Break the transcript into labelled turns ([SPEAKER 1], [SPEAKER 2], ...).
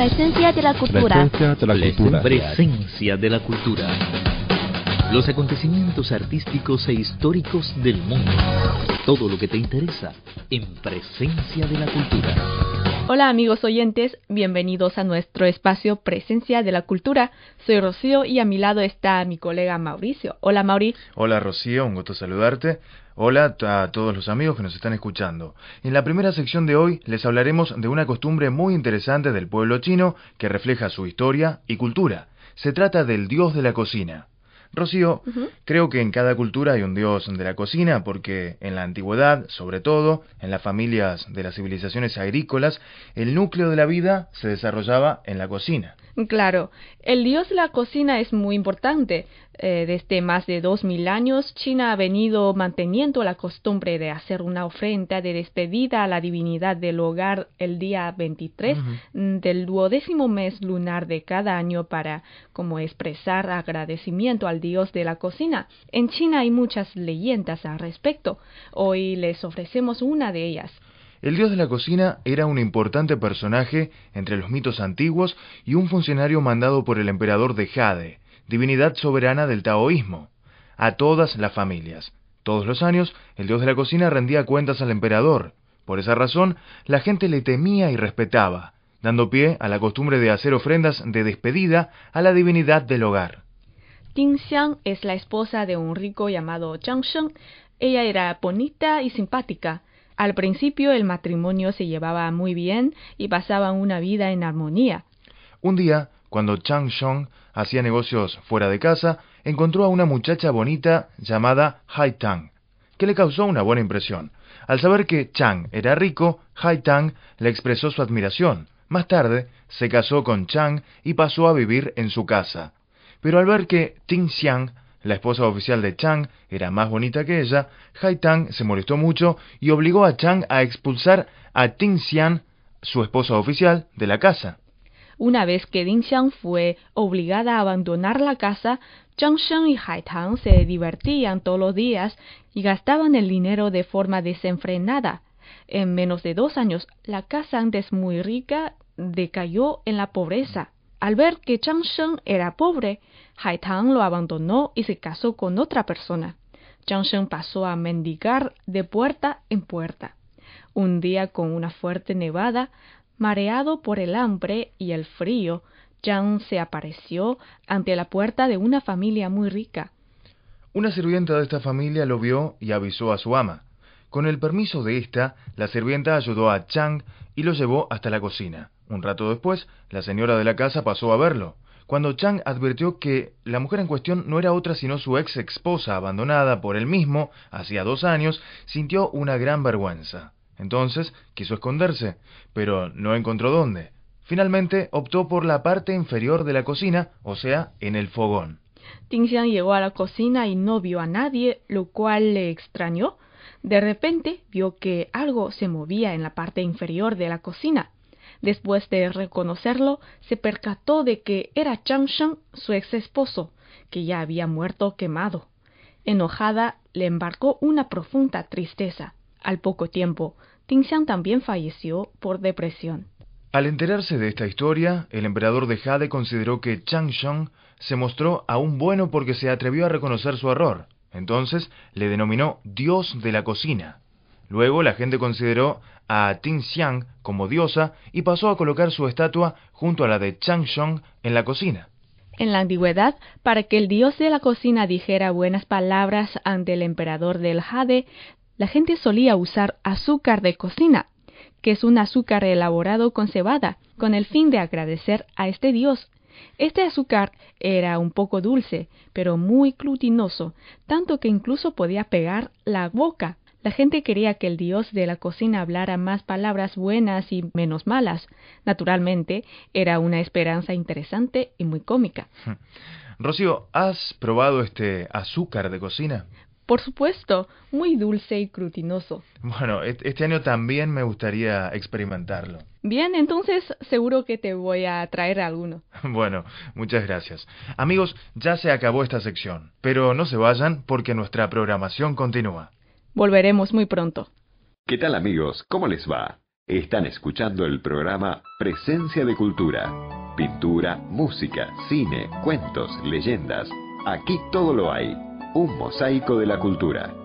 [SPEAKER 1] Presencia de la cultura.
[SPEAKER 2] Presencia de la cultura.
[SPEAKER 3] Presencia de la cultura. Los acontecimientos artísticos e históricos del mundo. Todo lo que te interesa en Presencia de la cultura.
[SPEAKER 4] Hola amigos oyentes, bienvenidos a nuestro espacio Presencia de la Cultura. Soy Rocío y a mi lado está mi colega Mauricio. Hola Mauri.
[SPEAKER 5] Hola Rocío, un gusto saludarte. Hola a todos los amigos que nos están escuchando. En la primera sección de hoy les hablaremos de una costumbre muy interesante del pueblo chino que refleja su historia y cultura. Se trata del dios de la cocina. Rocío, creo que en cada cultura hay un dios de la cocina porque en la antigüedad, sobre todo, en las familias de las civilizaciones agrícolas, el núcleo de la vida se desarrollaba en la cocina.
[SPEAKER 4] Claro, el dios de la cocina es muy importante. Eh, desde más de dos mil años, China ha venido manteniendo la costumbre de hacer una ofrenda de despedida a la divinidad del hogar el día 23 del duodécimo mes lunar de cada año para como expresar agradecimiento al dios de la cocina. En China hay muchas leyendas al respecto. Hoy les ofrecemos una de ellas.
[SPEAKER 5] El dios de la cocina era un importante personaje entre los mitos antiguos y un funcionario mandado por el emperador de Jade, divinidad soberana del taoísmo, a todas las familias. Todos los años, el dios de la cocina rendía cuentas al emperador. Por esa razón, la gente le temía y respetaba, dando pie a la costumbre de hacer ofrendas de despedida a la divinidad del hogar.
[SPEAKER 4] Ting Xiang es la esposa de un rico llamado Zhang Sheng. Ella era bonita y simpática. Al principio el matrimonio se llevaba muy bien y pasaban una vida en armonía.
[SPEAKER 5] Un día, cuando Chang Shong hacía negocios fuera de casa, encontró a una muchacha bonita llamada Hai Tang, que le causó una buena impresión. Al saber que Chang era rico, Hai Tang le expresó su admiración. Más tarde, se casó con Chang y pasó a vivir en su casa. Pero al ver que Ting Xiang la esposa oficial de Chang era más bonita que ella, Hai Tang se molestó mucho y obligó a Chang a expulsar a Ting Xian, su esposa oficial, de la casa.
[SPEAKER 4] Una vez que Ding Xiang fue obligada a abandonar la casa, Zhang Sheng y Hai Tang se divertían todos los días y gastaban el dinero de forma desenfrenada. En menos de dos años, la casa antes muy rica decayó en la pobreza. Al ver que Chang Sheng era pobre, Hai Tang lo abandonó y se casó con otra persona. Chang Sheng pasó a mendigar de puerta en puerta. Un día con una fuerte nevada, mareado por el hambre y el frío, Chang se apareció ante la puerta de una familia muy rica.
[SPEAKER 5] Una sirvienta de esta familia lo vio y avisó a su ama. Con el permiso de esta, la sirvienta ayudó a Chang y lo llevó hasta la cocina. Un rato después, la señora de la casa pasó a verlo. Cuando Chang advirtió que la mujer en cuestión no era otra sino su ex esposa abandonada por él mismo hacía dos años, sintió una gran vergüenza. Entonces quiso esconderse, pero no encontró dónde. Finalmente optó por la parte inferior de la cocina, o sea, en el fogón.
[SPEAKER 4] Xiang llegó a la cocina y no vio a nadie, lo cual le extrañó. De repente vio que algo se movía en la parte inferior de la cocina. Después de reconocerlo, se percató de que era Chang Sheng, su ex esposo, que ya había muerto quemado. Enojada, le embarcó una profunda tristeza. Al poco tiempo, Xiang también falleció por depresión.
[SPEAKER 5] Al enterarse de esta historia, el emperador de Jade consideró que Chang Sheng se mostró aún bueno porque se atrevió a reconocer su error. Entonces le denominó Dios de la cocina. Luego la gente consideró a Ting Xiang como diosa y pasó a colocar su estatua junto a la de Chang Shong en la cocina.
[SPEAKER 4] En la antigüedad, para que el dios de la cocina dijera buenas palabras ante el emperador del Jade, la gente solía usar azúcar de cocina, que es un azúcar elaborado con cebada, con el fin de agradecer a este dios. Este azúcar era un poco dulce, pero muy glutinoso, tanto que incluso podía pegar la boca. La gente quería que el dios de la cocina hablara más palabras buenas y menos malas. Naturalmente, era una esperanza interesante y muy cómica.
[SPEAKER 5] Rocío, ¿has probado este azúcar de cocina?
[SPEAKER 4] Por supuesto, muy dulce y glutinoso.
[SPEAKER 5] Bueno, este año también me gustaría experimentarlo.
[SPEAKER 4] Bien, entonces seguro que te voy a traer alguno.
[SPEAKER 5] Bueno, muchas gracias. Amigos, ya se acabó esta sección, pero no se vayan porque nuestra programación continúa.
[SPEAKER 4] Volveremos muy pronto.
[SPEAKER 2] ¿Qué tal amigos? ¿Cómo les va?
[SPEAKER 1] Están escuchando el programa Presencia de Cultura. Pintura, música, cine, cuentos, leyendas. Aquí todo lo hay. Un mosaico de la cultura.